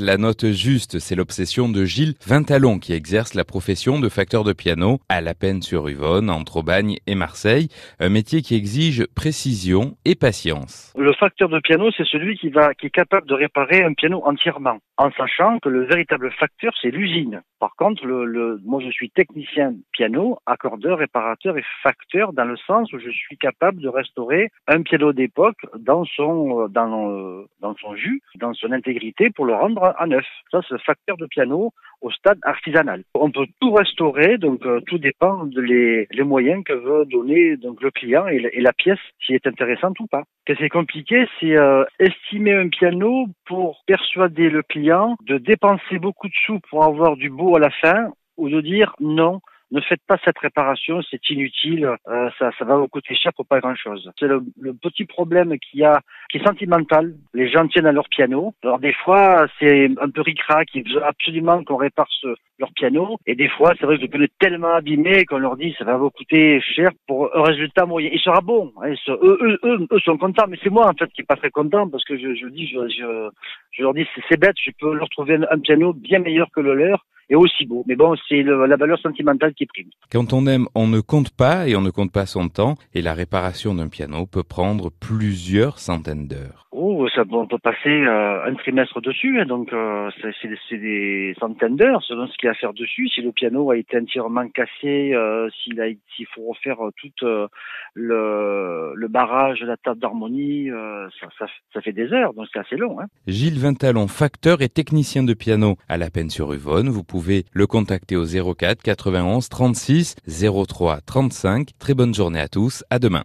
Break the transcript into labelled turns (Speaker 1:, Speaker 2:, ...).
Speaker 1: La note juste, c'est l'obsession de Gilles Vintalon qui exerce la profession de facteur de piano à La sur Uvonne, entre Aubagne et Marseille. Un métier qui exige précision et patience.
Speaker 2: Le facteur de piano, c'est celui qui est capable de réparer un piano entièrement, en sachant que le véritable facteur, c'est l'usine. Par contre, moi, je suis technicien piano, accordeur, réparateur et facteur dans le sens où je suis capable de restaurer un piano d'époque dans son, euh, dans son jus, dans son intégrité pour le rendre à neuf. Ça, c'est facteur de piano au stade artisanal. On peut tout restaurer, donc euh, tout dépend de les, moyens que veut donner donc le client et, la pièce, si est intéressante ou pas. Ce qui est compliqué, c'est euh, estimer un piano pour persuader le client de dépenser beaucoup de sous pour avoir du beau à la fin ou de dire non, ne faites pas cette réparation, c'est inutile, euh, ça, ça va vous coûter cher pour pas grand-chose. C'est le, petit problème qu'il y a, qui est sentimental. Les gens tiennent à leur piano. Alors des fois, c'est un peu ricrac, ils veulent absolument qu'on répare ce, leur piano. Et des fois, c'est vrai que le piano est tellement abîmé qu'on leur dit ça va vous coûter cher pour un résultat moyen. Il sera bon. Hein, eux, eux, eux, eux, sont contents, mais c'est moi en fait qui est pas très content parce que je, je dis, je, je leur dis c'est bête, je peux leur trouver un piano bien meilleur que le leur et aussi beau. Mais bon, c'est la valeur sentimentale qui prime.
Speaker 1: Quand on aime, on ne compte pas et on ne compte pas son temps. Et la réparation d'un piano peut prendre plusieurs centaines d'heures.
Speaker 2: Oh, ça, on peut passer euh, un trimestre dessus, hein, donc euh, c'est des centaines d'heures selon ce qu'il y a à faire dessus. Si le piano a été entièrement cassé, euh, s'il faut refaire tout le, le barrage, la table d'harmonie, ça, ça, ça, fait des heures, donc c'est assez long. Hein.
Speaker 1: Gilles Vintalon, facteur et technicien de piano à la peine sur Uvonne. Vous pouvez le contacter au 04 91 36 03 35. Très bonne journée à tous. À demain.